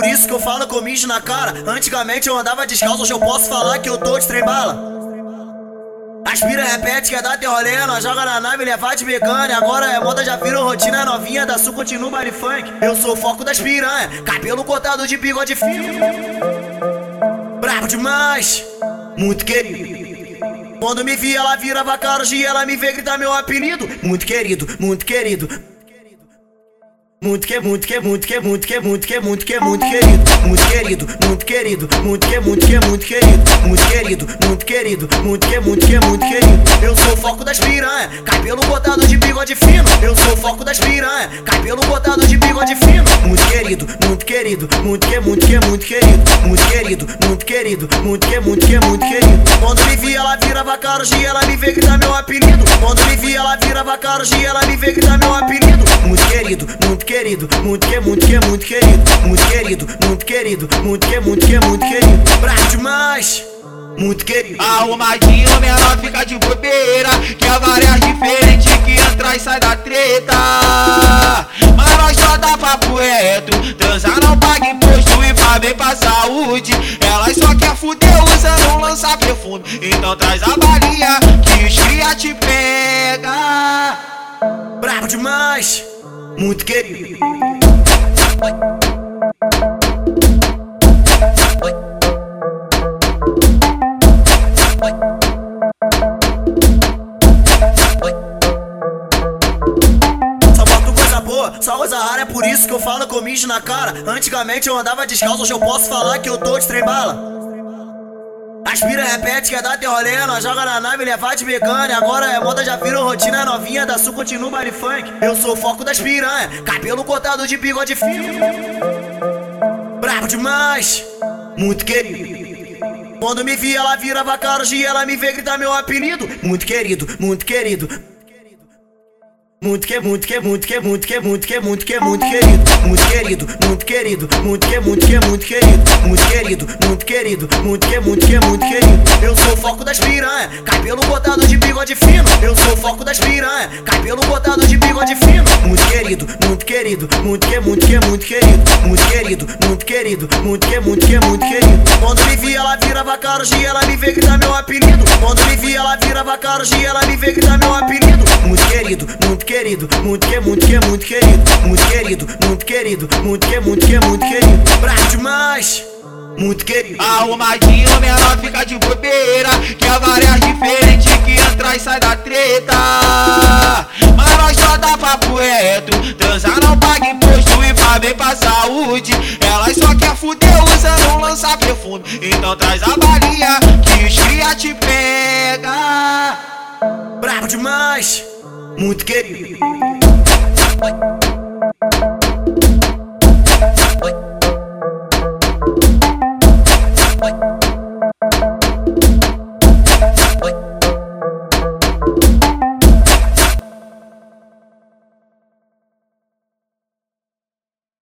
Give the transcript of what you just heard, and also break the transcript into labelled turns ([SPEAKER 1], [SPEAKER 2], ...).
[SPEAKER 1] por isso que eu falo com mijo na cara. Antigamente eu andava descalço, hoje eu posso falar que eu tô de trem bala. Aspira, repete, quer dar teu rolê, nós joga na nave, levar de vegana. Agora é moda, já virou rotina novinha, da sul continua baile funk. Eu sou o foco das piranha, cabelo cortado de bigode fino. Bravo demais, muito querido. Quando me vi, ela virava cara, hoje ela me vê gritar meu apelido. Muito querido, muito querido. Muito que, muito que, muito que, muito que, muito que, muito que, muito querido, muito querido, muito querido, muito que, muito que, muito querido, muito querido, muito querido, muito que, muito que, muito querido. Eu sou o foco das piranha, cabelo botado de bigode fino. Eu sou o foco das piranha, cabelo botado de bigode fino. Querido, muito que, muito que, muito querido, muito querido, muito querido, muito que, muito que, muito querido. Quando me ela virava cara, hoje ela me vê gritar meu apelido. Quando me ela virava cara, hoje ela me vê gritar meu apelido. Muito querido, muito querido, muito que, muito que, muito querido, muito querido, muito querido, muito que, muito que, muito querido. Bravo demais, muito querido.
[SPEAKER 2] Arrumadinho, menor fica de bobeira Que é várias diferentes que e sai da treta Mas dá papo reto Transar não paga imposto e faz bem pra saúde. Elas só quer fuder usando um lança perfume Então traz a balinha que os te pega.
[SPEAKER 1] Bravo demais, muito querido. Rara, é por isso que eu falo com mijo na cara. Antigamente eu andava descalço, hoje eu posso falar que eu tô de trem bala. Aspira, repete, quer dar teu rolê, nós joga na nave, levar de vegana. Agora é moda, já virou rotina novinha, da sul continua baile funk. Eu sou o foco das piranha, cabelo cortado de bigode fino. Bravo demais, muito querido. Quando me vi, ela virava cara, hoje ela me vê gritar meu apelido. Muito querido, muito querido. Muito que, muito que, muito que, muito que, muito que, muito que, muito querido, muito querido, muito querido, muito que, muito que, muito querido, muito querido, muito querido, muito que, muito que, muito querido. Eu sou o foco das piranha, cabelo botado de bigode fino. Eu sou o foco das piranha, cabelo botado de bigode fino. Muito querido, muito querido, muito que, muito que, muito querido, muito querido, muito querido, muito que, muito que, muito querido. Quando me vi, ela virava cara, hoje ela me vê gritar meu apelido. Quando me vi, ela virava cara, hoje ela me vê gritar meu apelido. Muito querido, muito que, muito que, muito querido, muito querido, muito querido, muito que, muito que, muito querido. Bravo demais, muito querido.
[SPEAKER 2] Arrumadinho, menor fica de bobeira Que é várias diferentes que entra e sai da treta Mas nós só dá papo reto Transar não paga imposto e faz bem pra saúde Elas só quer fuder usando um lança perfume Então traz a balinha que os cria te pega
[SPEAKER 1] Bravo demais, muito querido.